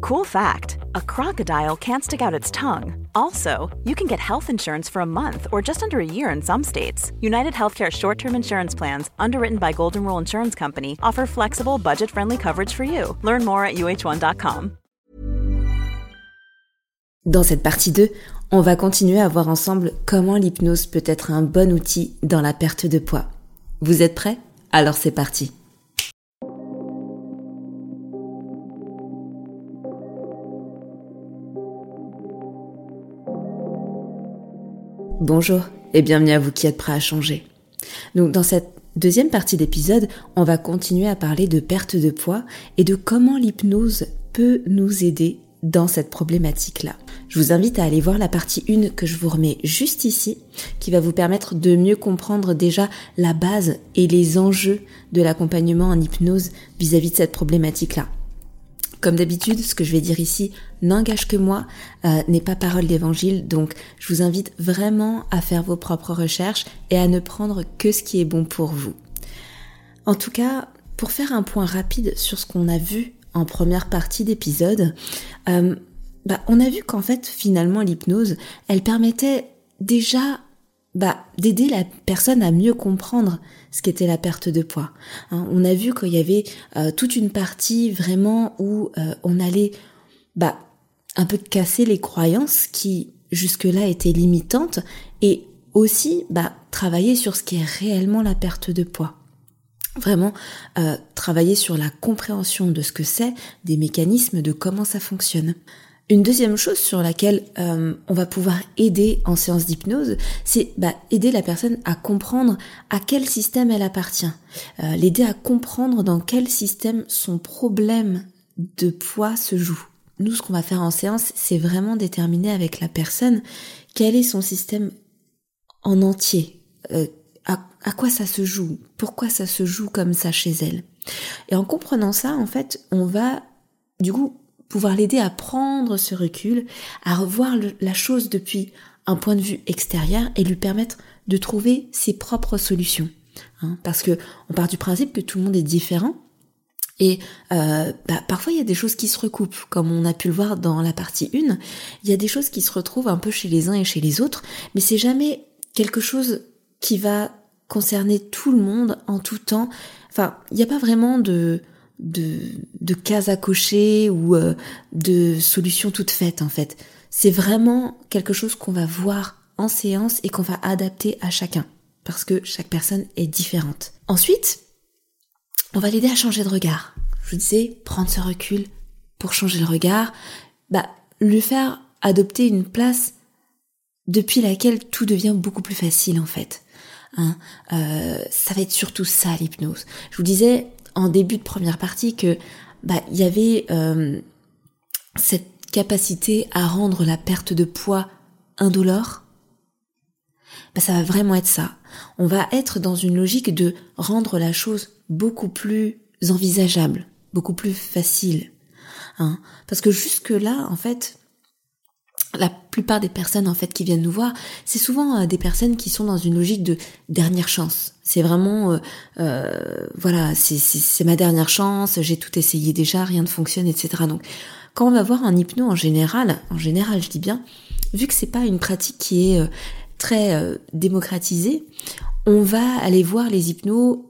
Cool fact a crocodile can't stick out its tongue. Also, you can get health insurance for a month or just under a year in some states. United Healthcare short term insurance plans, underwritten by Golden Rule Insurance Company, offer flexible, budget friendly coverage for you. Learn more at uh1.com. Dans cette partie 2, on va continuer à voir ensemble comment l'hypnose peut être un bon outil dans la perte de poids. Vous êtes prêts? Alors c'est parti. Bonjour et bienvenue à vous qui êtes prêts à changer. Donc dans cette deuxième partie d'épisode, on va continuer à parler de perte de poids et de comment l'hypnose peut nous aider dans cette problématique-là. Je vous invite à aller voir la partie 1 que je vous remets juste ici, qui va vous permettre de mieux comprendre déjà la base et les enjeux de l'accompagnement en hypnose vis-à-vis de cette problématique-là. Comme d'habitude, ce que je vais dire ici n'engage que moi, euh, n'est pas parole d'évangile, donc je vous invite vraiment à faire vos propres recherches et à ne prendre que ce qui est bon pour vous. En tout cas, pour faire un point rapide sur ce qu'on a vu en première partie d'épisode, euh, bah, on a vu qu'en fait, finalement, l'hypnose, elle permettait déjà bah, d'aider la personne à mieux comprendre ce qu'était la perte de poids. Hein, on a vu qu'il y avait euh, toute une partie vraiment où on allait bah, un peu casser les croyances qui jusque-là étaient limitantes et aussi bah, travailler sur ce qui est réellement la perte de poids. Vraiment euh, travailler sur la compréhension de ce que c'est, des mécanismes, de comment ça fonctionne. Une deuxième chose sur laquelle euh, on va pouvoir aider en séance d'hypnose, c'est bah, aider la personne à comprendre à quel système elle appartient, euh, l'aider à comprendre dans quel système son problème de poids se joue. Nous, ce qu'on va faire en séance, c'est vraiment déterminer avec la personne quel est son système en entier, euh, à, quoi ça se joue, pourquoi ça se joue comme ça chez elle? Et en comprenant ça, en fait, on va du coup pouvoir l'aider à prendre ce recul, à revoir la chose depuis un point de vue extérieur et lui permettre de trouver ses propres solutions. Hein, parce que on part du principe que tout le monde est différent et euh, bah, parfois il y a des choses qui se recoupent, comme on a pu le voir dans la partie 1. Il y a des choses qui se retrouvent un peu chez les uns et chez les autres, mais c'est jamais quelque chose qui va concerner tout le monde en tout temps. Enfin, il n'y a pas vraiment de de, de cases à cocher ou euh, de solutions toutes faites en fait. C'est vraiment quelque chose qu'on va voir en séance et qu'on va adapter à chacun parce que chaque personne est différente. Ensuite, on va l'aider à changer de regard. Je vous disais, prendre ce recul pour changer le regard, bah, lui faire adopter une place depuis laquelle tout devient beaucoup plus facile en fait. Hein euh, ça va être surtout ça l'hypnose. Je vous disais, en début de première partie que bah il y avait euh, cette capacité à rendre la perte de poids indolore. Bah ça va vraiment être ça. On va être dans une logique de rendre la chose beaucoup plus envisageable, beaucoup plus facile. Hein Parce que jusque là, en fait, la plupart des personnes en fait qui viennent nous voir, c'est souvent euh, des personnes qui sont dans une logique de dernière chance. C'est vraiment, euh, euh, voilà, c'est ma dernière chance, j'ai tout essayé déjà, rien ne fonctionne, etc. Donc, quand on va voir un hypno en général, en général, je dis bien, vu que c'est pas une pratique qui est très démocratisée, on va aller voir les hypnos,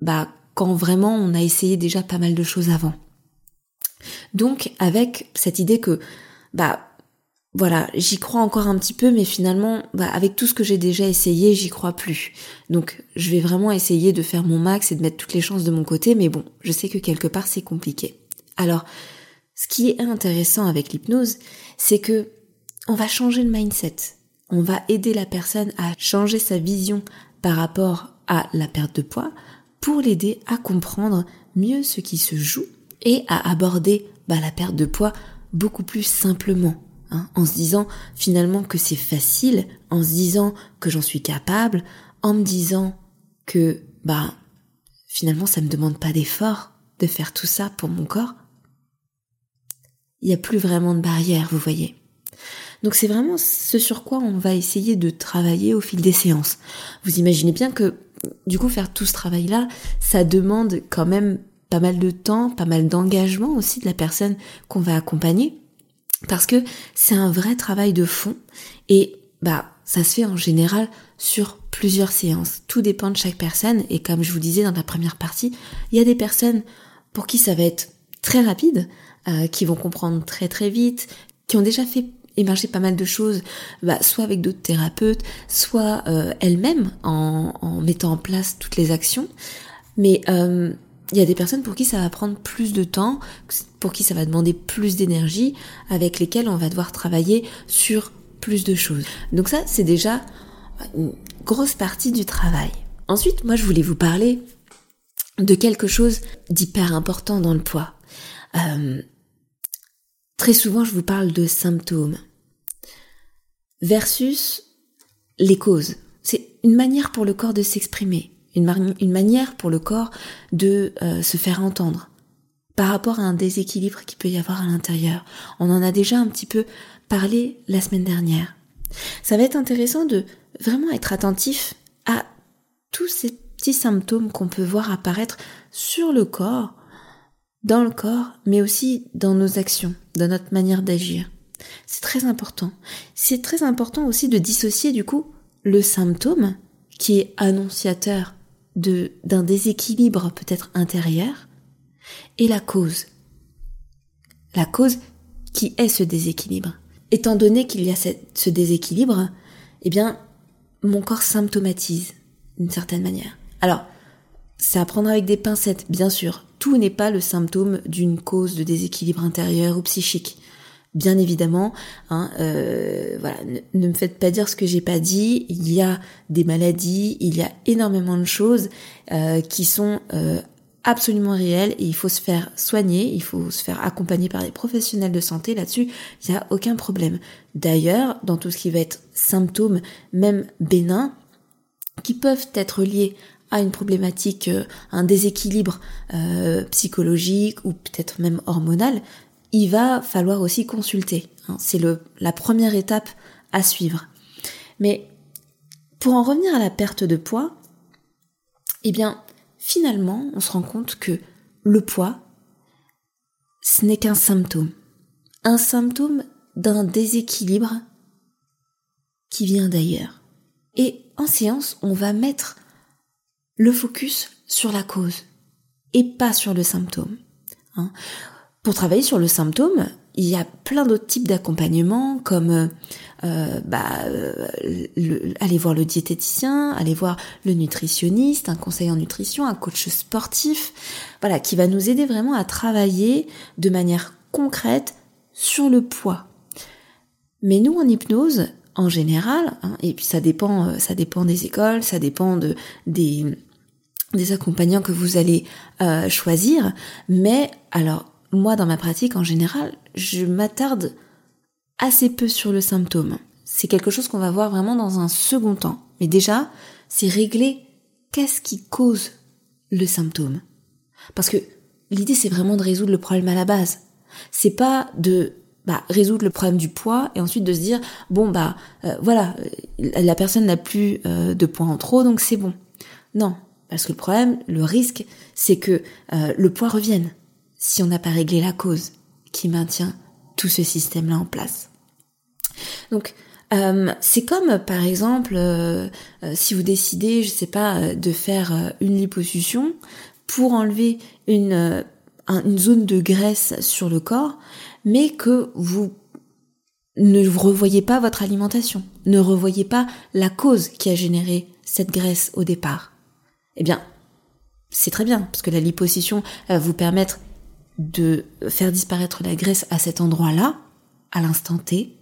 bah, quand vraiment on a essayé déjà pas mal de choses avant. Donc, avec cette idée que, bah, voilà, j'y crois encore un petit peu, mais finalement, bah, avec tout ce que j'ai déjà essayé, j'y crois plus. Donc, je vais vraiment essayer de faire mon max et de mettre toutes les chances de mon côté, mais bon, je sais que quelque part c'est compliqué. Alors, ce qui est intéressant avec l'hypnose, c'est que on va changer le mindset. On va aider la personne à changer sa vision par rapport à la perte de poids pour l'aider à comprendre mieux ce qui se joue et à aborder bah, la perte de poids beaucoup plus simplement, hein, en se disant finalement que c'est facile, en se disant que j'en suis capable, en me disant que bah finalement ça me demande pas d'effort de faire tout ça pour mon corps. Il n'y a plus vraiment de barrière, vous voyez. Donc c'est vraiment ce sur quoi on va essayer de travailler au fil des séances. Vous imaginez bien que du coup faire tout ce travail-là, ça demande quand même pas mal de temps, pas mal d'engagement aussi de la personne qu'on va accompagner. Parce que c'est un vrai travail de fond et bah ça se fait en général sur plusieurs séances. Tout dépend de chaque personne et comme je vous disais dans la première partie, il y a des personnes pour qui ça va être très rapide, euh, qui vont comprendre très très vite, qui ont déjà fait émerger pas mal de choses, bah, soit avec d'autres thérapeutes, soit euh, elles-mêmes en, en, mettant en place toutes les actions. Mais euh, il y a des personnes pour qui ça va prendre plus de temps, pour qui ça va demander plus d'énergie, avec lesquelles on va devoir travailler sur plus de choses. Donc ça, c'est déjà une grosse partie du travail. Ensuite, moi, je voulais vous parler de quelque chose d'hyper important dans le poids. Euh, très souvent, je vous parle de symptômes versus les causes. C'est une manière pour le corps de s'exprimer, une, manière pour le corps de euh, se faire entendre par rapport à un déséquilibre qui peut y avoir à l'intérieur. On en a déjà un petit peu parlé la semaine dernière. Ça va être intéressant de vraiment être attentif à tous ces petits symptômes qu'on peut voir apparaître sur le corps, dans le corps, mais aussi dans nos actions, dans notre manière d'agir. C'est très important. C'est très important aussi de dissocier du coup le symptôme qui est annonciateur de d'un déséquilibre peut-être intérieur et la cause. La cause qui est ce déséquilibre. Étant donné qu'il y a ce déséquilibre, eh bien, mon corps symptomatise d'une certaine manière. Alors, c'est à prendre avec des pincettes, bien sûr. Tout n'est pas le symptôme d'une cause de déséquilibre intérieur ou psychique bien évidemment. Hein, euh, voilà, ne, me faites pas dire ce que j'ai pas dit. Il y a des maladies, il y a énormément de choses euh, qui sont euh, absolument réelles et il faut se faire soigner, il faut se faire accompagner par des professionnels de santé là-dessus. Il n'y a aucun problème. D'ailleurs, dans tout ce qui va être symptômes, même bénins, qui peuvent être liés à une problématique, un déséquilibre psychologique ou peut-être même hormonal, il va falloir aussi consulter. Hein. C'est la première étape à suivre. Mais pour en revenir à la perte de poids, eh bien, finalement, on se rend compte que le poids, ce n'est qu'un symptôme. Un symptôme d'un déséquilibre qui vient d'ailleurs. Et en séance, on va mettre le focus sur la cause et pas sur le symptôme. Hein. Pour travailler sur le symptôme, il y a plein d'autres types d'accompagnement comme euh, bah, aller voir le diététicien, aller voir le nutritionniste, un conseiller en nutrition, un coach sportif, voilà, qui va nous aider vraiment à travailler de manière concrète sur le poids. Mais nous en hypnose, en général, hein, et puis ça dépend, euh, ça dépend des écoles, ça dépend de des accompagnants que vous allez euh, choisir, mais alors moi, dans ma pratique, en général, je m'attarde assez peu sur le symptôme. C'est quelque chose qu'on va voir vraiment dans un second temps. Mais déjà, c'est régler qu'est-ce qui cause le symptôme. Parce que l'idée, c'est vraiment de résoudre le problème à la base. C'est pas de bah, résoudre le problème du poids et ensuite de se dire bon bah euh, voilà la personne n'a plus euh, de poids en trop donc c'est bon. Non, parce que le problème, le risque, c'est que euh, le poids revienne si on n'a pas réglé la cause qui maintient tout ce système-là en place. Donc, euh, c'est comme par exemple euh, euh, si vous décidez, je sais pas, de faire une liposuction pour enlever une, une zone de graisse sur le corps, mais que vous ne revoyez pas votre alimentation, ne revoyez pas la cause qui a généré cette graisse au départ. Eh bien, c'est très bien, parce que la liposuction va vous permettre de faire disparaître la graisse à cet endroit-là, à l'instant T.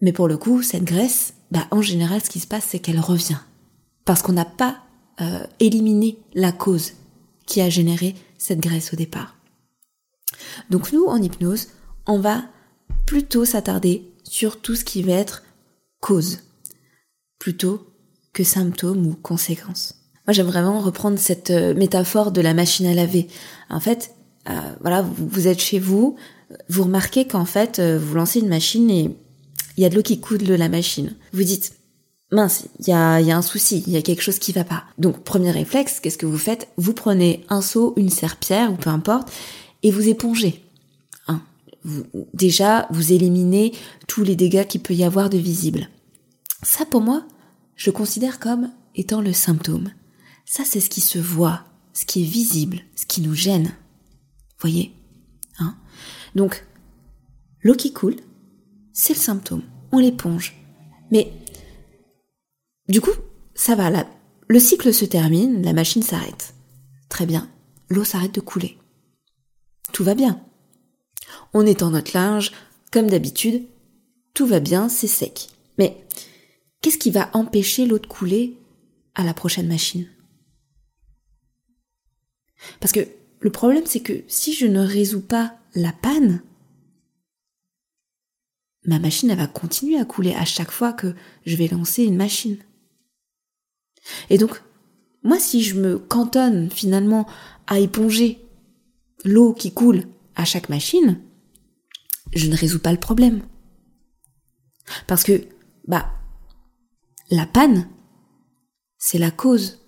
Mais pour le coup, cette graisse, bah, en général, ce qui se passe, c'est qu'elle revient. Parce qu'on n'a pas euh, éliminé la cause qui a généré cette graisse au départ. Donc nous, en hypnose, on va plutôt s'attarder sur tout ce qui va être cause, plutôt que symptômes ou conséquences. Moi, j'aime vraiment reprendre cette euh, métaphore de la machine à laver. En fait, euh, voilà, vous, êtes chez vous, vous remarquez qu'en fait, euh, vous lancez une machine et il y a de l'eau qui coule de la machine. Vous dites, mince, il y a, y a un souci, il y a quelque chose qui va pas. Donc, premier réflexe, qu'est-ce que vous faites? Vous prenez un seau, une serpillère ou peu importe, et vous épongez. Hein. Déjà, vous éliminez tous les dégâts qu'il peut y avoir de visibles. Ça, pour moi, je considère comme étant le symptôme. Ça, c'est ce qui se voit, ce qui est visible, ce qui nous gêne. Voyez hein Donc, l'eau qui coule, c'est le symptôme. On l'éponge. Mais, du coup, ça va. Le cycle se termine, la machine s'arrête. Très bien. L'eau s'arrête de couler. Tout va bien. On étend notre linge, comme d'habitude. Tout va bien, c'est sec. Mais, qu'est-ce qui va empêcher l'eau de couler à la prochaine machine? Parce que le problème, c'est que si je ne résous pas la panne, ma machine, va continuer à couler à chaque fois que je vais lancer une machine. Et donc, moi, si je me cantonne finalement à éponger l'eau qui coule à chaque machine, je ne résous pas le problème. Parce que, bah, la panne, c'est la cause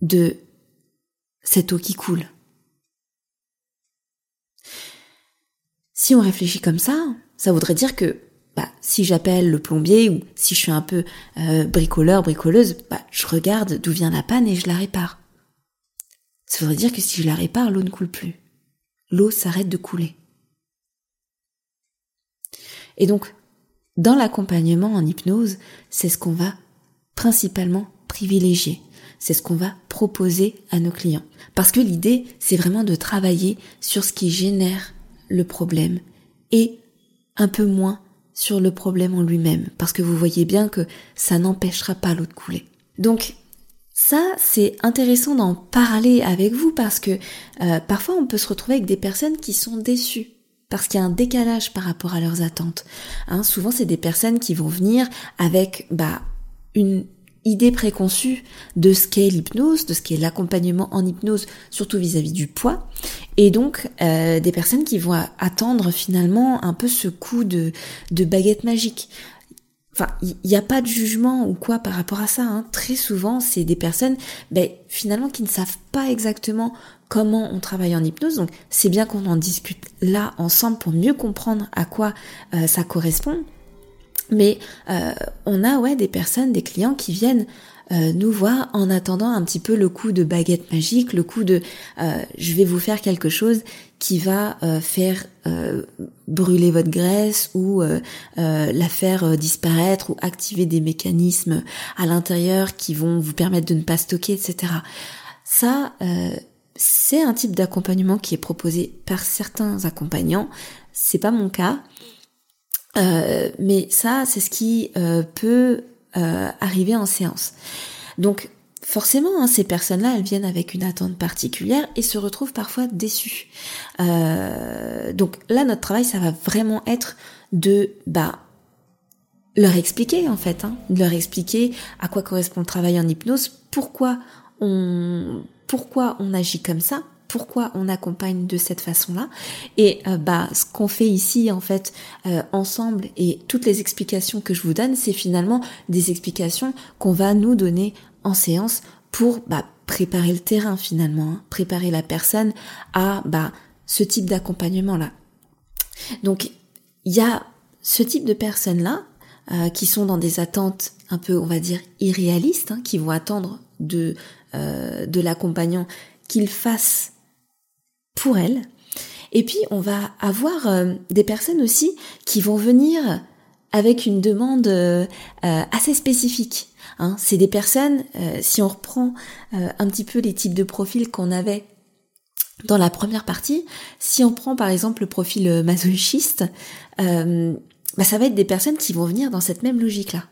de cette eau qui coule. Si on réfléchit comme ça, ça voudrait dire que bah, si j'appelle le plombier ou si je suis un peu euh, bricoleur, bricoleuse, bah, je regarde d'où vient la panne et je la répare. Ça voudrait dire que si je la répare, l'eau ne coule plus. L'eau s'arrête de couler. Et donc, dans l'accompagnement en hypnose, c'est ce qu'on va principalement privilégier c'est ce qu'on va proposer à nos clients. Parce que l'idée, c'est vraiment de travailler sur ce qui génère le problème et un peu moins sur le problème en lui-même. Parce que vous voyez bien que ça n'empêchera pas l'eau de couler. Donc, ça, c'est intéressant d'en parler avec vous parce que euh, parfois on peut se retrouver avec des personnes qui sont déçues parce qu'il y a un décalage par rapport à leurs attentes. Hein, souvent, c'est des personnes qui vont venir avec bah, une idée préconçue de ce qu'est l'hypnose, de ce qu'est l'accompagnement en hypnose, surtout vis-à-vis du poids, et donc euh, des personnes qui vont attendre finalement un peu ce coup de, de baguette magique. Enfin, il n'y a pas de jugement ou quoi par rapport à ça. Hein. Très souvent, c'est des personnes ben, finalement qui ne savent pas exactement comment on travaille en hypnose. Donc, c'est bien qu'on en discute là ensemble pour mieux comprendre à quoi euh, ça correspond. Mais euh, on a ouais des personnes, des clients qui viennent euh, nous voir en attendant un petit peu le coup de baguette magique, le coup de euh, je vais vous faire quelque chose qui va faire brûler votre graisse ou la faire disparaître ou activer des mécanismes à l'intérieur qui vont vous permettre de ne pas stocker, etc. Ça, c'est un type d'accompagnement qui est proposé par certains accompagnants. C'est pas mon cas. Euh, mais ça, c'est ce qui euh, peut euh, arriver en séance. Donc, forcément, hein, ces personnes-là, elles viennent avec une attente particulière et se retrouvent parfois déçues. donc là, notre travail, ça va vraiment être de bah leur expliquer en fait, hein, de leur expliquer à quoi correspond le travail en hypnose, pourquoi on pourquoi on agit comme ça, pourquoi on accompagne de cette façon-là. Et euh, bah, ce qu'on fait ici, en fait, euh, ensemble, et toutes les explications que je vous donne, c'est finalement des explications qu'on va nous donner en séance pour bah, préparer le terrain finalement, hein, préparer la personne à bah, ce type d'accompagnement-là. Donc, il y a ce type de personnes-là euh, qui sont dans des attentes un peu, on va dire, irréalistes, hein, qui vont attendre de, de l'accompagnant qu'il fasse pour elle. Et puis on va avoir euh, des personnes aussi qui vont venir avec une demande euh, euh, assez spécifique. Hein. C'est des personnes, si on reprend un petit peu les types de profils qu'on avait dans la première partie, si on prend par exemple le profil masochiste, bah, ça va être des personnes qui vont venir dans cette même logique-là.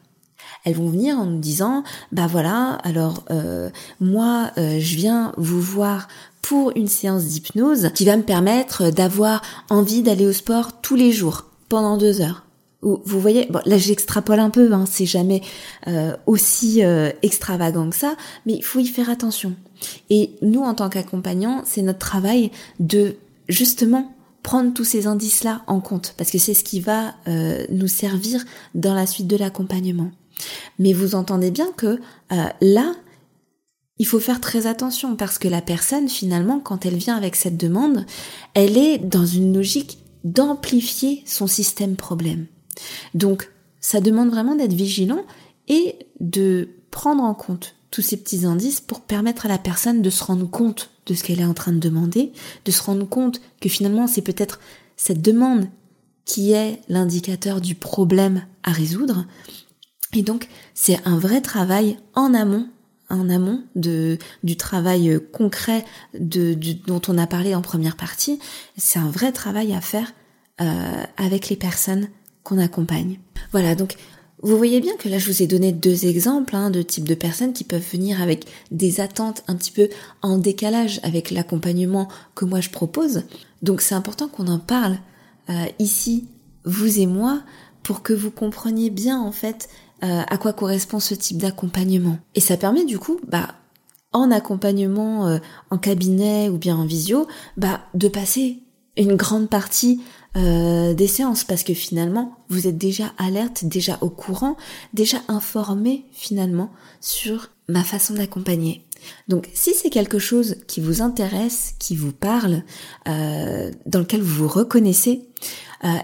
Elles vont venir en nous disant, bah voilà, alors euh, moi euh, je viens vous voir pour une séance d'hypnose qui va me permettre d'avoir envie d'aller au sport tous les jours pendant deux heures. Vous voyez, bon, là j'extrapole un peu, hein, c'est jamais euh, aussi extravagant que ça, mais il faut y faire attention. Et nous, en tant qu'accompagnants, c'est notre travail de justement prendre tous ces indices-là en compte, parce que c'est ce qui va nous servir dans la suite de l'accompagnement. Mais vous entendez bien que euh, là, il faut faire très attention parce que la personne, finalement, quand elle vient avec cette demande, elle est dans une logique d'amplifier son système problème. Donc, ça demande vraiment d'être vigilant et de prendre en compte tous ces petits indices pour permettre à la personne de se rendre compte de ce qu'elle est en train de demander, de se rendre compte que finalement c'est peut-être cette demande qui est l'indicateur du problème à résoudre et donc, c'est un vrai travail en amont, en amont de, du travail concret de, dont on a parlé en première partie. C'est un vrai travail à faire euh, avec les personnes qu'on accompagne. Voilà, donc vous voyez bien que là, je vous ai donné deux exemples hein, de types de personnes qui peuvent venir avec des attentes un petit peu en décalage avec l'accompagnement que moi je propose. Donc c'est important qu'on en parle euh, ici, vous et moi, pour que vous compreniez bien en fait euh, à quoi correspond ce type d'accompagnement? Et ça permet du coup, bah, en accompagnement euh, en cabinet ou bien en visio, bah, de passer une grande partie euh, des séances parce que finalement vous êtes déjà alerte, déjà au courant, déjà informé finalement sur ma façon d'accompagner. Donc si c'est quelque chose qui vous intéresse, qui vous parle, dans lequel vous vous reconnaissez,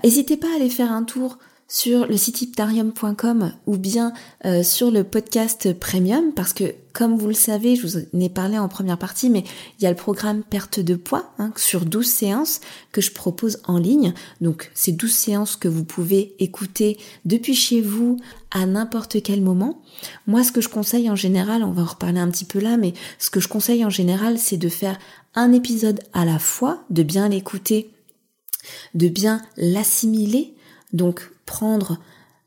n'hésitez pas à aller faire un tour sur le site iptarium.com ou bien euh, sur le podcast premium parce que comme vous le savez, je vous en ai parlé en première partie, mais il y a le programme perte de poids hein, sur 12 séances que je propose en ligne. Donc c'est 12 séances que vous pouvez écouter depuis chez vous à n'importe quel moment. Moi ce que je conseille en général, on va en reparler un petit peu là, mais ce que je conseille en général c'est de faire un épisode à la fois, de bien l'écouter, de bien l'assimiler. Donc prendre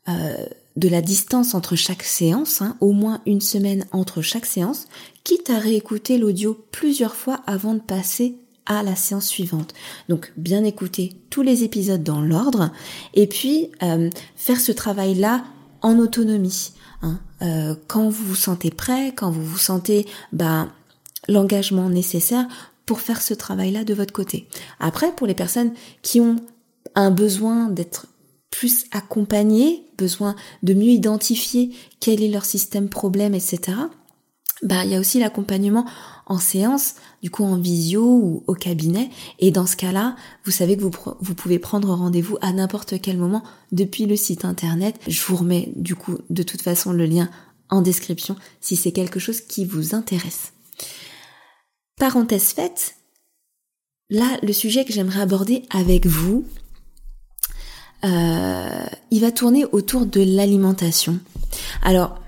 euh, de la distance entre chaque séance, hein, au moins une semaine entre chaque séance, quitte à réécouter l'audio plusieurs fois avant de passer à la séance suivante. Donc bien écouter tous les épisodes dans l'ordre et puis euh, faire ce travail-là en autonomie. Hein. Euh, quand vous vous sentez prêt, quand vous vous sentez bah, l'engagement nécessaire pour faire ce travail-là de votre côté. Après, pour les personnes qui ont un besoin d'être plus accompagner, besoin de mieux identifier quel est leur système problème, etc. Bah, il y a aussi l'accompagnement en séance, du coup en visio ou au cabinet. Et dans ce cas-là, vous savez que vous, vous pouvez prendre rendez-vous à n'importe quel moment depuis le site internet. Je vous remets du coup de toute façon le lien en description si c'est quelque chose qui vous intéresse. Parenthèse faite, là le sujet que j'aimerais aborder avec vous, euh, il va tourner autour de l'alimentation. Alors,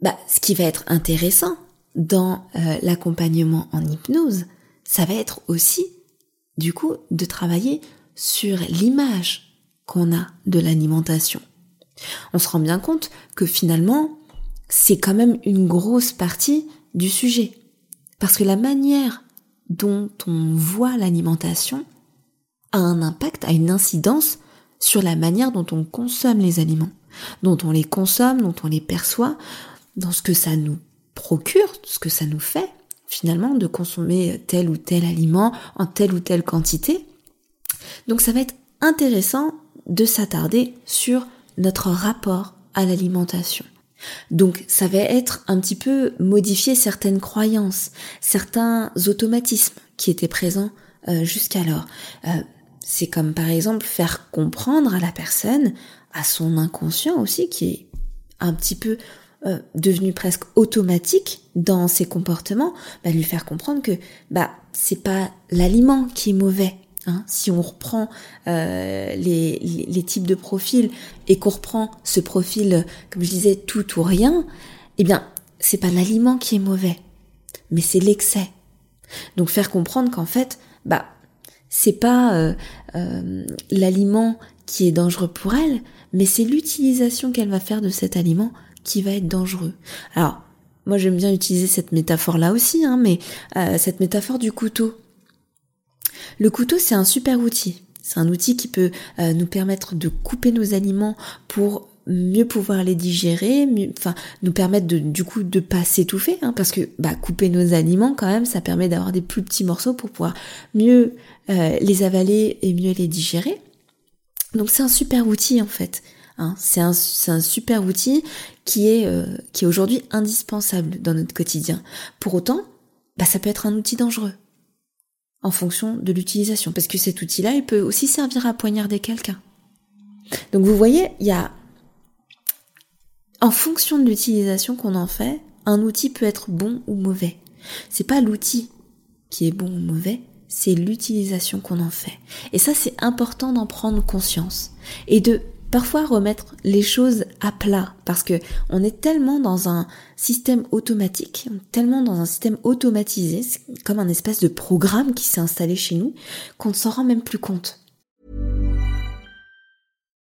bah, ce qui va être intéressant dans euh, l'accompagnement en hypnose, ça va être aussi, du coup, de travailler sur l'image qu'on a de l'alimentation. On se rend bien compte que finalement, c'est quand même une grosse partie du sujet. Parce que la manière dont on voit l'alimentation, un impact, a une incidence sur la manière dont on consomme les aliments, dont on les consomme, dont on les perçoit, dans ce que ça nous procure, ce que ça nous fait finalement de consommer tel ou tel aliment en telle ou telle quantité. Donc ça va être intéressant de s'attarder sur notre rapport à l'alimentation. Donc ça va être un petit peu modifier certaines croyances, certains automatismes qui étaient présents euh, jusqu'alors. Euh, c'est comme par exemple faire comprendre à la personne, à son inconscient aussi, qui est un petit peu euh, devenu presque automatique dans ses comportements, bah, lui faire comprendre que bah c'est pas l'aliment qui est mauvais. Hein. Si on reprend euh, les, les, types de profils et qu'on reprend ce profil, comme je disais, tout ou rien, eh bien, c'est pas l'aliment qui est mauvais, mais c'est l'excès. Donc faire comprendre qu'en fait, bah c'est pas euh, euh, l'aliment qui est dangereux pour elle, mais c'est l'utilisation qu'elle va faire de cet aliment qui va être dangereux. Alors, moi j'aime bien utiliser cette métaphore-là aussi, hein, mais euh, cette métaphore du couteau. Le couteau, c'est un super outil. C'est un outil qui peut nous permettre de couper nos aliments pour mieux pouvoir les digérer, enfin nous permettre de, du coup de pas s'étouffer, hein, parce que bah, couper nos aliments quand même, ça permet d'avoir des plus petits morceaux pour pouvoir mieux euh, les avaler et mieux les digérer. Donc c'est un super outil en fait. Hein. C'est un, super outil qui est, euh, est aujourd'hui indispensable dans notre quotidien. Pour autant, bah, ça peut être un outil dangereux en fonction de l'utilisation, parce que cet outil-là, il peut aussi servir à poignarder quelqu'un. Donc vous voyez, il y a en fonction de l'utilisation qu'on en fait, un outil peut être bon ou mauvais. C'est pas l'outil qui est bon ou mauvais, c'est l'utilisation qu'on en fait. Et ça, c'est important d'en prendre conscience et de parfois remettre les choses à plat parce que on est tellement dans un système automatique, tellement dans un système automatisé, comme un espèce de programme qui s'est installé chez nous qu'on ne s'en rend même plus compte.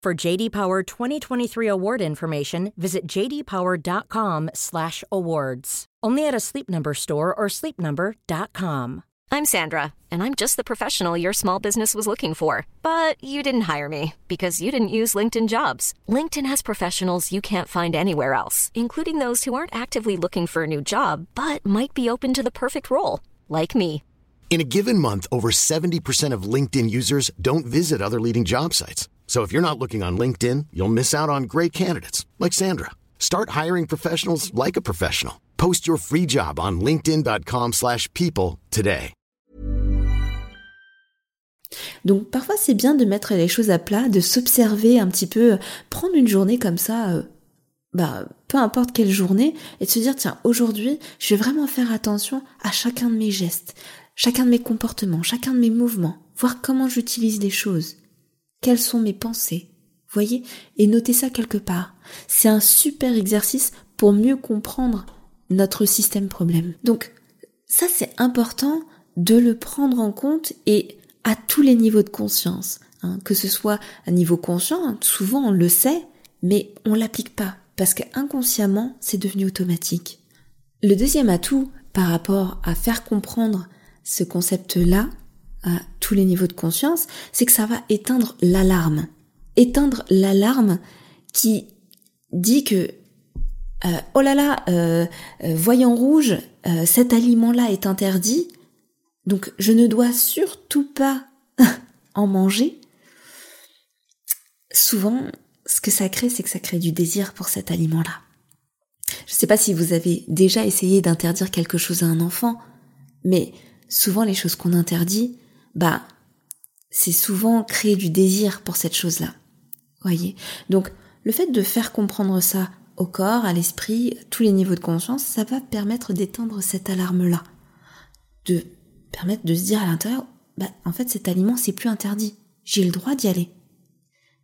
For JD Power 2023 award information, visit jdpower.com/awards. Only at a Sleep Number store or sleepnumber.com. I'm Sandra, and I'm just the professional your small business was looking for, but you didn't hire me because you didn't use LinkedIn Jobs. LinkedIn has professionals you can't find anywhere else, including those who aren't actively looking for a new job but might be open to the perfect role, like me. In a given month, over 70% of LinkedIn users don't visit other leading job sites. So if you're not looking on LinkedIn, you'll miss out on great candidates like Sandra. Start hiring professionals like a professional. Post your free job on linkedin.com/people today. Donc parfois c'est bien de mettre les choses à plat, de s'observer un petit peu, prendre une journée comme ça euh, bah peu importe quelle journée et de se dire tiens, aujourd'hui, je vais vraiment faire attention à chacun de mes gestes, chacun de mes comportements, chacun de mes mouvements, voir comment j'utilise les choses. Quelles sont mes pensées? Voyez Et notez ça quelque part. C'est un super exercice pour mieux comprendre notre système problème. Donc, ça c'est important de le prendre en compte et à tous les niveaux de conscience. Hein, que ce soit à niveau conscient, hein, souvent on le sait, mais on l'applique pas parce qu'inconsciemment c'est devenu automatique. Le deuxième atout par rapport à faire comprendre ce concept-là, à tous les niveaux de conscience, c'est que ça va éteindre l'alarme. Éteindre l'alarme qui dit que euh, oh là là, euh, euh, voyant rouge, cet aliment-là est interdit, donc je ne dois surtout pas en manger. Souvent, ce que ça crée, c'est que ça crée du désir pour cet aliment-là. Je ne sais pas si vous avez déjà essayé d'interdire quelque chose à un enfant, mais souvent les choses qu'on interdit, bah, c'est souvent créer du désir pour cette chose-là. Voyez? Donc, le fait de faire comprendre ça au corps, à l'esprit, tous les niveaux de conscience, ça va permettre d'éteindre cette alarme-là. De permettre de se dire à l'intérieur, bah, en fait, cet aliment, c'est plus interdit. J'ai le droit d'y aller.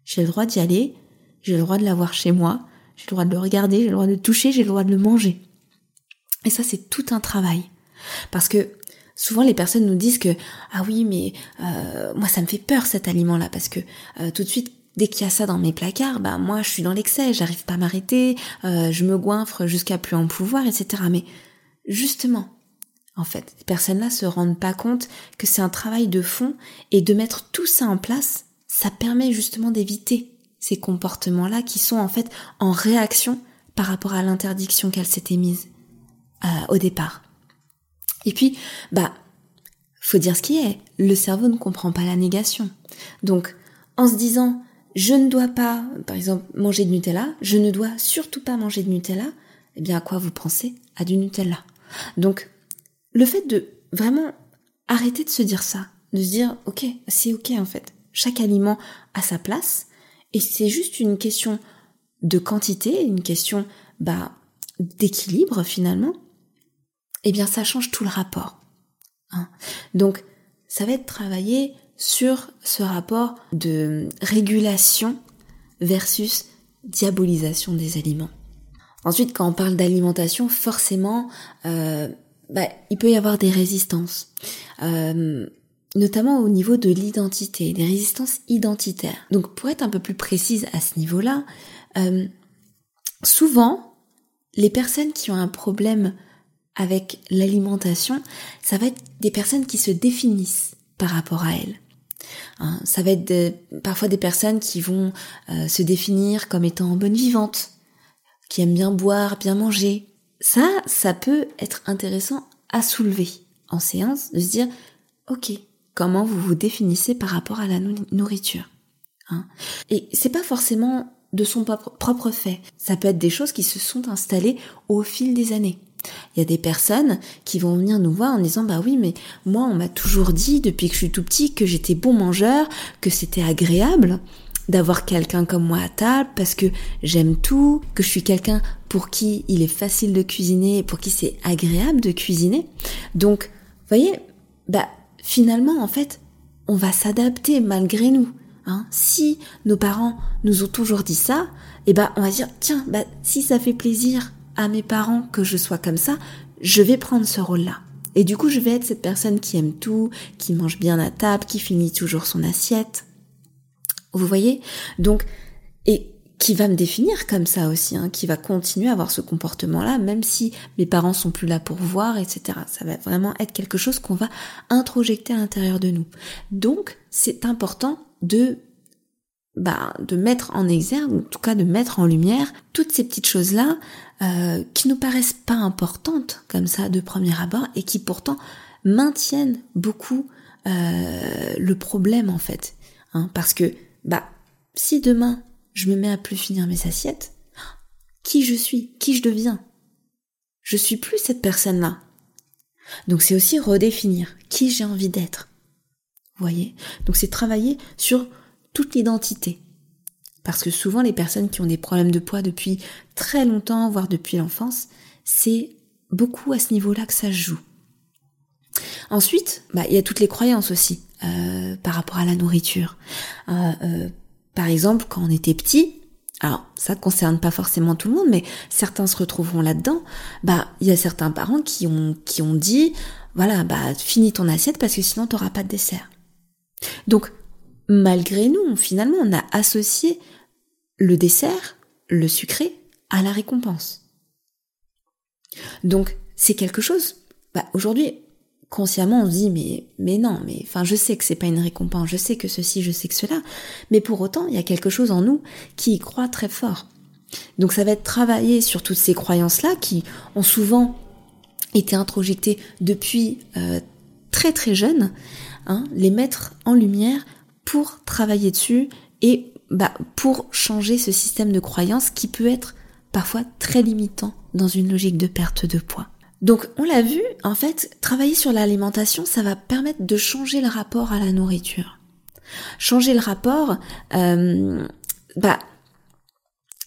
J'ai le droit d'y aller, j'ai le droit de l'avoir chez moi, j'ai le droit de le regarder, j'ai le droit de le toucher, j'ai le droit de le manger. Et ça, c'est tout un travail. Parce que souvent les personnes nous disent que ah oui mais euh, moi ça me fait peur cet aliment là parce que euh, tout de suite dès qu'il y a ça dans mes placards bah moi je suis dans l'excès j'arrive pas à m'arrêter euh, je me goinfre jusqu'à plus en pouvoir etc mais justement En fait, ces personnes-là se rendent pas compte que c'est un travail de fond et de mettre tout ça en place, ça permet justement d'éviter ces comportements-là qui sont en fait en réaction par rapport à l'interdiction qu'elle s'était mise euh, au départ. Et puis, bah, faut dire ce qui est. Le cerveau ne comprend pas la négation. Donc, en se disant, je ne dois pas, par exemple, manger de Nutella, je ne dois surtout pas manger de Nutella, eh bien, à quoi vous pensez À du Nutella? Donc, le fait de vraiment arrêter de se dire ça, de se dire, ok, c'est ok en fait. Chaque aliment a sa place, et c'est juste une question de quantité, une question, bah, d'équilibre finalement. Eh bien, ça change tout le rapport. Hein. Donc, ça va être travaillé sur ce rapport de régulation versus diabolisation des aliments. Ensuite, quand on parle d'alimentation, forcément, euh, bah, il peut y avoir des résistances, euh, notamment au niveau de l'identité, des résistances identitaires. Donc, pour être un peu plus précise à ce niveau-là, euh, souvent, les personnes qui ont un problème avec l'alimentation, ça va être des personnes qui se définissent par rapport à elles. Hein, ça va être parfois des personnes qui vont euh, se définir comme étant bonne vivante, qui aiment bien boire, bien manger. Ça, ça peut être intéressant à soulever en séance, de se dire, ok, comment vous vous définissez par rapport à la nourriture hein Et c'est pas forcément de son propre fait. Ça peut être des choses qui se sont installées au fil des années. Il y a des personnes qui vont venir nous voir en disant bah oui mais moi on m'a toujours dit depuis que je suis tout petit que j'étais bon mangeur, que c'était agréable d'avoir quelqu'un comme moi à table parce que j'aime tout, que je suis quelqu'un pour qui il est facile de cuisiner, pour qui c'est agréable de cuisiner. Donc, voyez, bah finalement en fait, on va s'adapter malgré nous. Hein. Si nos parents nous ont toujours dit ça, eh ben on va dire tiens, bah si ça fait plaisir à mes parents que je sois comme ça, je vais prendre ce rôle-là. Et du coup, je vais être cette personne qui aime tout, qui mange bien à table, qui finit toujours son assiette. Vous voyez? Donc, et qui va me définir comme ça aussi, hein, qui va continuer à avoir ce comportement-là, même si mes parents sont plus là pour voir, etc. Ça va vraiment être quelque chose qu'on va introjecter à l'intérieur de nous. Donc, c'est important de bah, de mettre en exergue, en tout cas de mettre en lumière toutes ces petites choses-là euh, qui nous paraissent pas importantes comme ça de premier abord et qui pourtant maintiennent beaucoup euh, le problème en fait. Hein, parce que bah si demain je me mets à plus finir mes assiettes, qui je suis, qui je deviens, je suis plus cette personne-là. Donc c'est aussi redéfinir qui j'ai envie d'être. Vous voyez? Donc c'est travailler sur toute l'identité. Parce que souvent les personnes qui ont des problèmes de poids depuis très longtemps, voire depuis l'enfance, c'est beaucoup à ce niveau-là que ça se joue. Ensuite, bah, il y a toutes les croyances aussi euh, par rapport à la nourriture. Euh, euh, par exemple, quand on était petit, alors ça ne concerne pas forcément tout le monde, mais certains se retrouveront là-dedans. Bah, il y a certains parents qui ont qui ont dit, voilà, bah finis ton assiette parce que sinon tu n'auras pas de dessert. Donc malgré nous, finalement, on a associé le dessert, le sucré, à la récompense. Donc, c'est quelque chose. Bah, aujourd'hui, consciemment, on se dit, mais, mais non, mais, enfin, je sais que c'est pas une récompense, je sais que ceci, je sais que cela, mais pour autant, il y a quelque chose en nous qui y croit très fort. Donc, ça va être travailler sur toutes ces croyances-là qui ont souvent été introjectées depuis euh, très très jeune, hein, les mettre en lumière pour travailler dessus et bah, pour changer ce système de croyance qui peut être parfois très limitant dans une logique de perte de poids. Donc on l'a vu, en fait, travailler sur l'alimentation, ça va permettre de changer le rapport à la nourriture. Changer le rapport, euh, bah,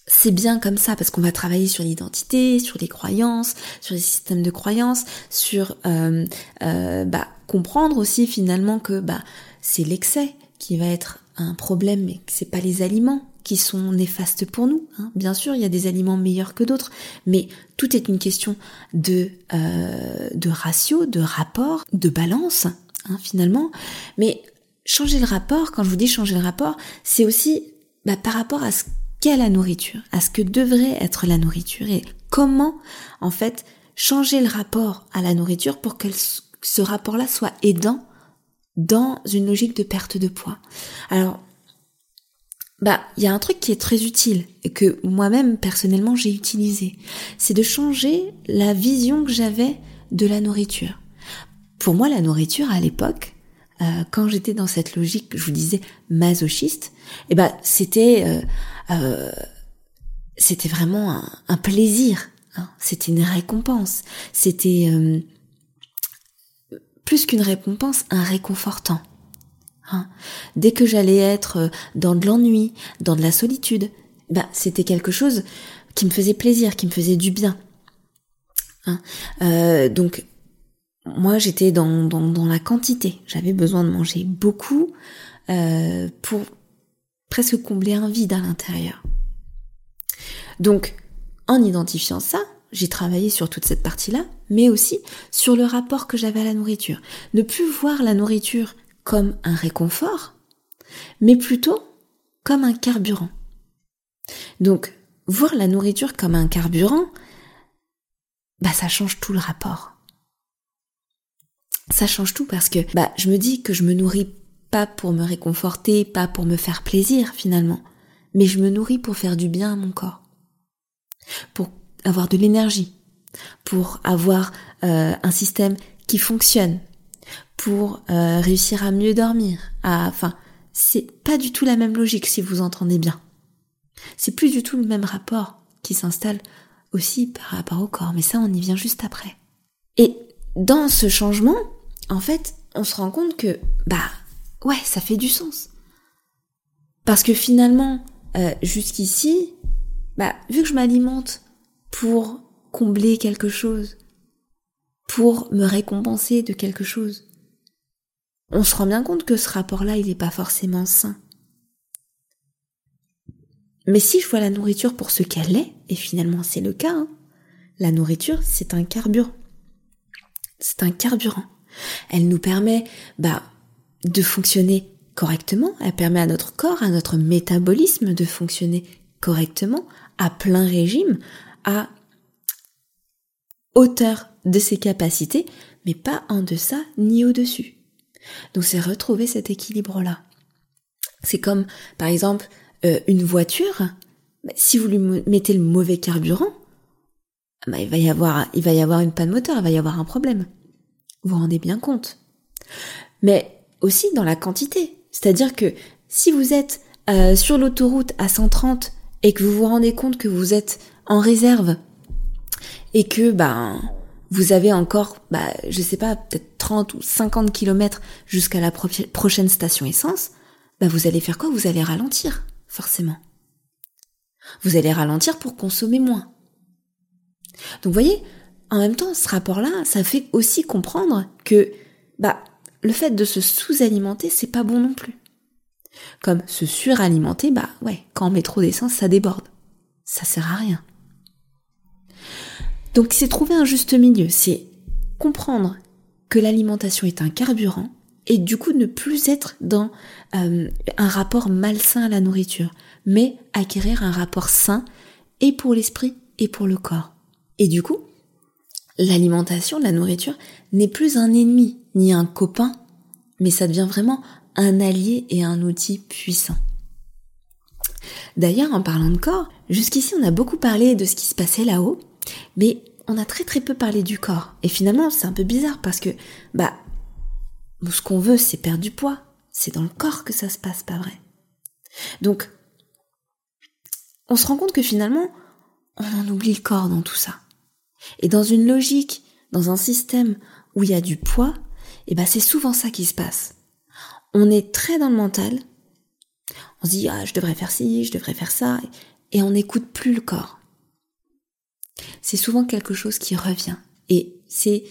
c'est bien comme ça parce qu'on va travailler sur l'identité, sur les croyances, sur les systèmes de croyances, sur euh, euh, bah, comprendre aussi finalement que bah, c'est l'excès qui va être un problème, mais c'est pas les aliments qui sont néfastes pour nous. Hein. Bien sûr, il y a des aliments meilleurs que d'autres, mais tout est une question de euh, de ratio, de rapport, de balance, hein, finalement. Mais changer le rapport, quand je vous dis changer le rapport, c'est aussi bah, par rapport à ce qu'est la nourriture, à ce que devrait être la nourriture et comment, en fait, changer le rapport à la nourriture pour que ce rapport-là soit aidant dans une logique de perte de poids. Alors, bah, il y a un truc qui est très utile et que moi-même personnellement j'ai utilisé, c'est de changer la vision que j'avais de la nourriture. Pour moi, la nourriture à l'époque, euh, quand j'étais dans cette logique, je vous disais masochiste, eh ben c'était euh, euh, c'était vraiment un, plaisir, hein. c'était une récompense, c'était plus qu'une récompense, un réconfortant. Hein. Dès que j'allais être dans de l'ennui, dans de la solitude, bah c'était quelque chose qui me faisait plaisir, qui me faisait du bien. Hein. donc moi j'étais dans, dans, la quantité. J'avais besoin de manger beaucoup euh, pour presque combler un vide à l'intérieur. Donc, en identifiant ça, j'ai travaillé sur toute cette partie-là, mais aussi sur le rapport que j'avais à la nourriture. Ne plus voir la nourriture comme un réconfort, mais plutôt comme un carburant. Donc, voir la nourriture comme un carburant, bah ça change tout le rapport ça change tout parce que bah je me dis que je me nourris pas pour me réconforter, pas pour me faire plaisir finalement, mais je me nourris pour faire du bien à mon corps, pour avoir de l'énergie, pour avoir euh, un système qui fonctionne, pour euh, réussir à mieux dormir, à enfin c'est pas du tout la même logique si vous entendez bien. C'est plus du tout le même rapport qui s'installe aussi par rapport au corps, mais ça on y vient juste après. Et dans ce changement, en fait, on se rend compte que, bah, ouais, ça fait du sens. Parce que finalement, euh, jusqu'ici, bah, vu que je m'alimente pour combler quelque chose, pour me récompenser de quelque chose, on se rend bien compte que ce rapport-là, il n'est pas forcément sain. Mais si je vois la nourriture pour ce qu'elle est, et finalement c'est le cas, hein, la nourriture, c'est un carburant. C'est un carburant. Elle nous permet bah, de fonctionner correctement, elle permet à notre corps, à notre métabolisme de fonctionner correctement, à plein régime, hauteur de ses capacités, mais pas en deçà ni au-dessus. Donc c'est retrouver cet équilibre-là. C'est comme, par exemple, euh, une voiture, bah, si vous lui mettez le mauvais carburant, bah, il, va y avoir, il va y avoir une panne moteur, il va y avoir un problème. Vous vous rendez bien compte. Mais aussi dans la quantité. C'est-à-dire que si vous êtes euh, sur l'autoroute à 130 et que vous vous rendez compte que vous êtes en réserve et que ben vous avez encore bah je sais pas peut-être 30 ou 50 kilomètres jusqu'à la prochaine station essence, bah vous allez faire quoi? Vous allez ralentir forcément. Vous allez ralentir pour consommer moins. Donc voyez, en même temps, ce rapport-là, ça fait aussi comprendre que, bah, le fait de se sous-alimenter, c'est pas bon non plus. Comme se suralimenter, bah ouais, quand on met trop d'essence, ça déborde. Ça sert à rien. Donc c'est trouver un juste milieu, c'est comprendre que l'alimentation est un carburant et du coup ne plus être dans euh, un rapport malsain à la nourriture, mais acquérir un rapport sain et pour l'esprit et pour le corps. Et du coup, l'alimentation, la nourriture, n'est plus un ennemi ni un copain, mais ça devient vraiment un allié et un outil puissant. D'ailleurs, en parlant de corps, jusqu'ici on a beaucoup parlé de ce qui se passait là-haut, mais on a très très peu parlé du corps. Et finalement, c'est un peu bizarre parce que, bah, ce qu'on veut, c'est perdre du poids. C'est dans le corps que ça se passe, pas vrai. Donc, on se rend compte que finalement, on en oublie le corps dans tout ça. Et dans une logique, dans un système où il y a du poids, et eh ben c'est souvent ça qui se passe. On est très dans le mental. On se dit ah je devrais faire ci, je devrais faire ça, et on n'écoute plus le corps. C'est souvent quelque chose qui revient, et c'est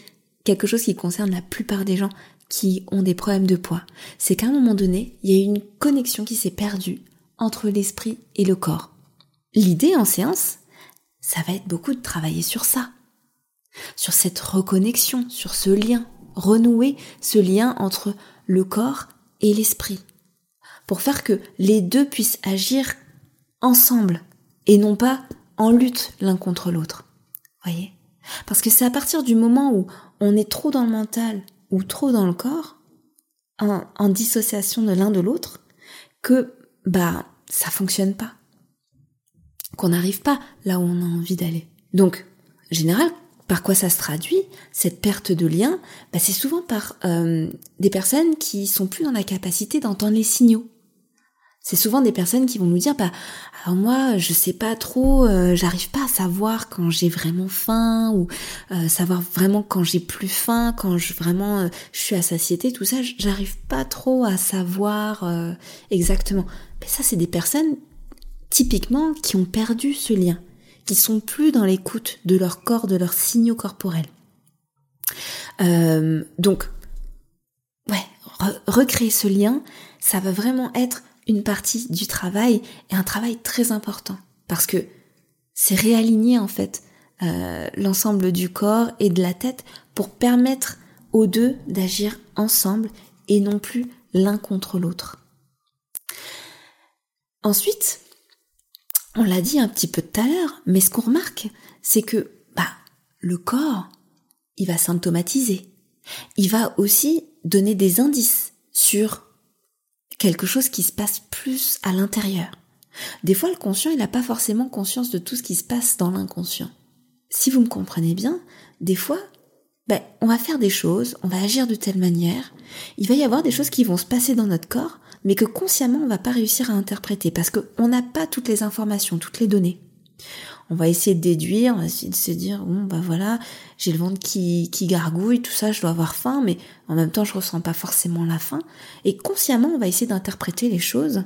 quelque chose qui concerne la plupart des gens qui ont des problèmes de poids. C'est qu'à un moment donné, il y a une connexion qui s'est perdue entre l'esprit et le corps. L'idée en séance, ça va être beaucoup de travailler sur ça sur cette reconnexion, sur ce lien, renouer ce lien entre le corps et l'esprit, pour faire que les deux puissent agir ensemble et non pas en lutte l'un contre l'autre. Voyez? Parce que c'est à partir du moment où on est trop dans le mental ou trop dans le corps, en, dissociation de l'un de l'autre, que bah ça fonctionne pas. Qu'on n'arrive pas là où on a envie d'aller. Donc, en général, par quoi ça se traduit, cette perte de lien? Bah, C'est souvent par euh, des personnes qui sont plus dans la capacité d'entendre les signaux. C'est souvent des personnes qui vont nous dire bah alors moi je sais pas trop, euh, j'arrive pas à savoir quand j'ai vraiment faim ou euh, savoir vraiment quand j'ai plus faim, quand je vraiment je suis à satiété, tout ça, j'arrive pas trop à savoir exactement. Mais ça c'est des personnes typiquement qui ont perdu ce lien qui sont plus dans l'écoute de leur corps, de leurs signaux corporels. Euh, donc, ouais, recréer ce lien, ça va vraiment être une partie du travail et un travail très important parce que c'est réaligner en fait euh, l'ensemble du corps et de la tête pour permettre aux deux d'agir ensemble et non plus l'un contre l'autre. Ensuite, on l'a dit un petit peu tout à l'heure, mais ce qu'on remarque, c'est que bah, le corps, il va symptomatiser. Il va aussi donner des indices sur quelque chose qui se passe plus à l'intérieur. Des fois, le conscient, il n'a pas forcément conscience de tout ce qui se passe dans l'inconscient. Si vous me comprenez bien, des fois, ben, on va faire des choses, on va agir de telle manière, il va y avoir des choses qui vont se passer dans notre corps, mais que consciemment on va pas réussir à interpréter parce qu'on n'a pas toutes les informations, toutes les données. On va essayer de déduire, on va essayer de se dire bon bah voilà, j'ai le ventre qui, qui gargouille, tout ça, je dois avoir faim, mais en même temps je ressens pas forcément la faim. Et consciemment on va essayer d'interpréter les choses,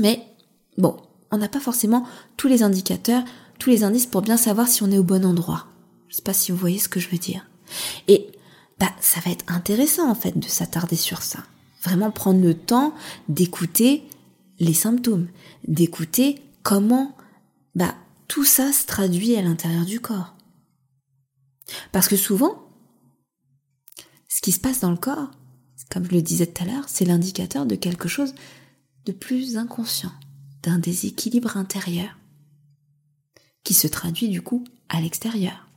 mais bon, on n'a pas forcément tous les indicateurs, tous les indices pour bien savoir si on est au bon endroit. Je sais pas si vous voyez ce que je veux dire. Et bah ça va être intéressant en fait de s'attarder sur ça. Vraiment prendre le temps d'écouter les symptômes, d'écouter comment bah, tout ça se traduit à l'intérieur du corps. Parce que souvent, ce qui se passe dans le corps, comme je le disais tout à l'heure, c'est l'indicateur de quelque chose de plus inconscient, d'un déséquilibre intérieur, qui se traduit du coup à l'extérieur.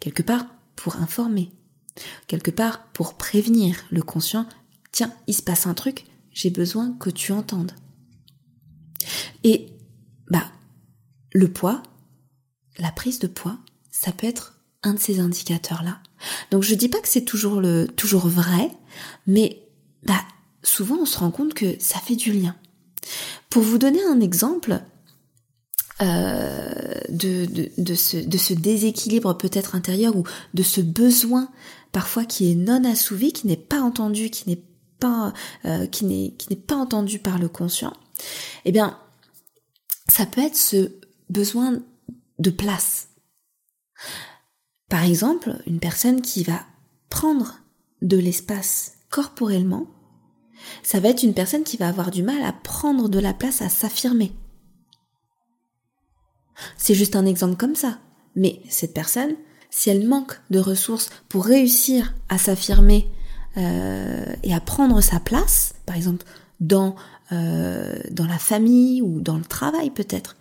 Quelque part pour informer, quelque part pour prévenir le conscient tiens, il se passe un truc, j'ai besoin que tu entendes. Et bah le poids, la prise de poids, ça peut être un de ces indicateurs-là. Donc je dis pas que c'est toujours vrai, mais bah souvent on se rend compte que ça fait du lien. Pour vous donner un exemple euh, de, ce, déséquilibre peut-être intérieur ou de ce besoin parfois qui est non assouvi, qui n'est pas entendu, qui n'est pas, euh, qui n'est pas entendu par le conscient, eh bien, ça peut être ce besoin de place. Par exemple, une personne qui va prendre de l'espace corporellement, ça va être une personne qui va avoir du mal à prendre de la place, à s'affirmer. C'est juste un exemple comme ça. Mais cette personne, si elle manque de ressources pour réussir à s'affirmer euh, et à prendre sa place, par exemple dans euh, la famille ou dans le travail peut-être,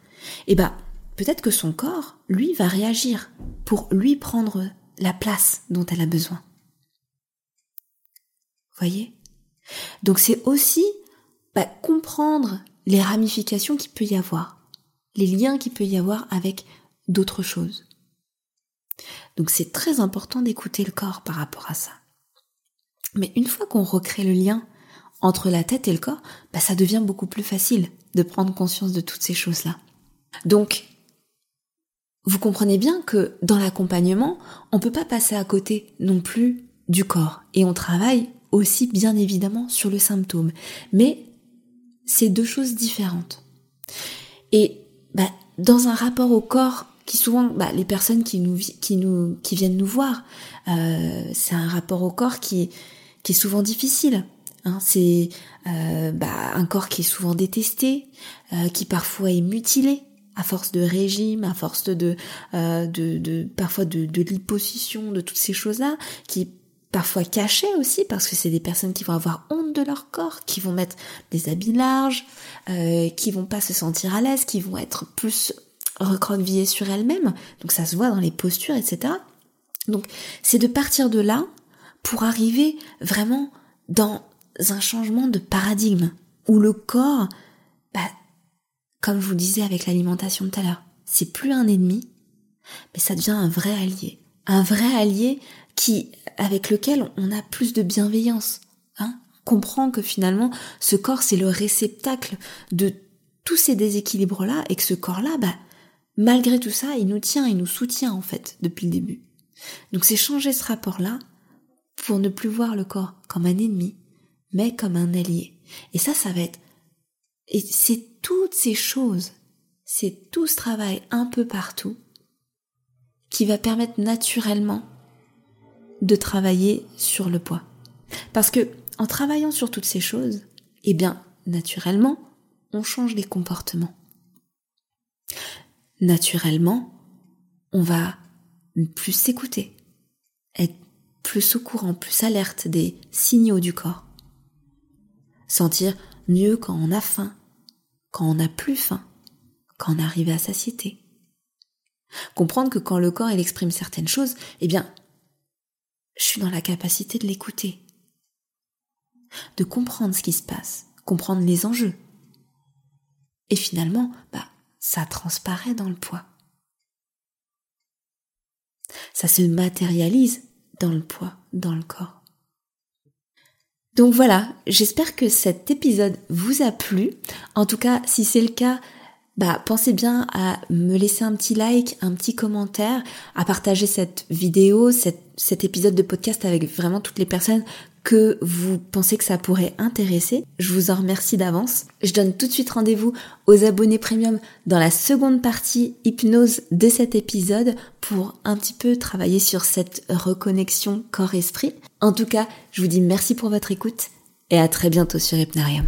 eh ben peut-être que son corps, lui, va réagir pour lui prendre la place dont elle a besoin. Voyez? Donc c'est aussi bah, comprendre les ramifications qu'il peut y avoir, les liens qu'il peut y avoir avec d'autres choses. Donc c'est très important d'écouter le corps par rapport à ça. Mais une fois qu'on recrée le lien entre la tête et le corps, bah, ça devient beaucoup plus facile de prendre conscience de toutes ces choses-là. Donc, vous comprenez bien que dans l'accompagnement, on ne peut pas passer à côté non plus du corps. Et on travaille aussi bien évidemment sur le symptôme. Mais c'est deux choses différentes. Et bah, dans un rapport au corps, qui souvent, bah, les personnes qui nous, qui nous, qui viennent nous voir, euh, c'est un rapport au corps qui, qui est souvent difficile. Hein, c'est euh, bah, un corps qui est souvent détesté, euh, qui parfois est mutilé à force de régime, à force de, euh, de, parfois de, de l'imposition, de toutes ces choses-là, qui parfois caché aussi parce que c'est des personnes qui vont avoir honte de leur corps, qui vont mettre des habits larges, qui vont pas se sentir à l'aise, qui vont être plus recroquevillée sur elle-même, donc ça se voit dans les postures, etc. Donc c'est de partir de là pour arriver vraiment dans un changement de paradigme où le corps, bah, comme vous disais avec l'alimentation tout à l'heure, c'est plus un ennemi, mais ça devient un vrai allié. Un vrai allié qui, avec lequel on a plus de bienveillance. Hein comprend que finalement, ce corps, c'est le réceptacle de tous ces déséquilibres-là et que ce corps-là, bah, malgré tout ça, il nous tient, il nous soutient en fait depuis le début. Donc c'est changer ce rapport-là pour ne plus voir le corps comme un ennemi, mais comme un allié. Et ça, ça va être... Et c'est toutes ces choses, c'est tout ce travail un peu partout qui va permettre naturellement de travailler sur le poids. Parce que en travaillant sur toutes ces choses, eh bien, naturellement, on change les comportements. Naturellement, on va plus s'écouter, être plus au courant, plus alerte des signaux du corps. Sentir mieux quand on a faim, quand on n'a plus faim, quand on arrive à satiété. Comprendre que quand le corps il exprime certaines choses, eh bien, je suis dans la capacité de l'écouter, de comprendre ce qui se passe, comprendre les enjeux. Et finalement, bah, ça transparaît dans le poids. Ça se matérialise dans le poids, dans le corps. Donc voilà, j'espère que cet épisode vous a plu. En tout cas, si c'est le cas, bah pensez bien à me laisser un petit like, un petit commentaire, à partager cette vidéo, cet épisode de podcast avec vraiment toutes les personnes que vous pensez que ça pourrait intéresser. Je vous en remercie d'avance. Je donne tout de suite rendez-vous aux abonnés premium dans la seconde partie hypnose de cet épisode pour un petit peu travailler sur cette reconnexion corps-esprit. En tout cas, je vous dis merci pour votre écoute et à très bientôt sur Hypnarium.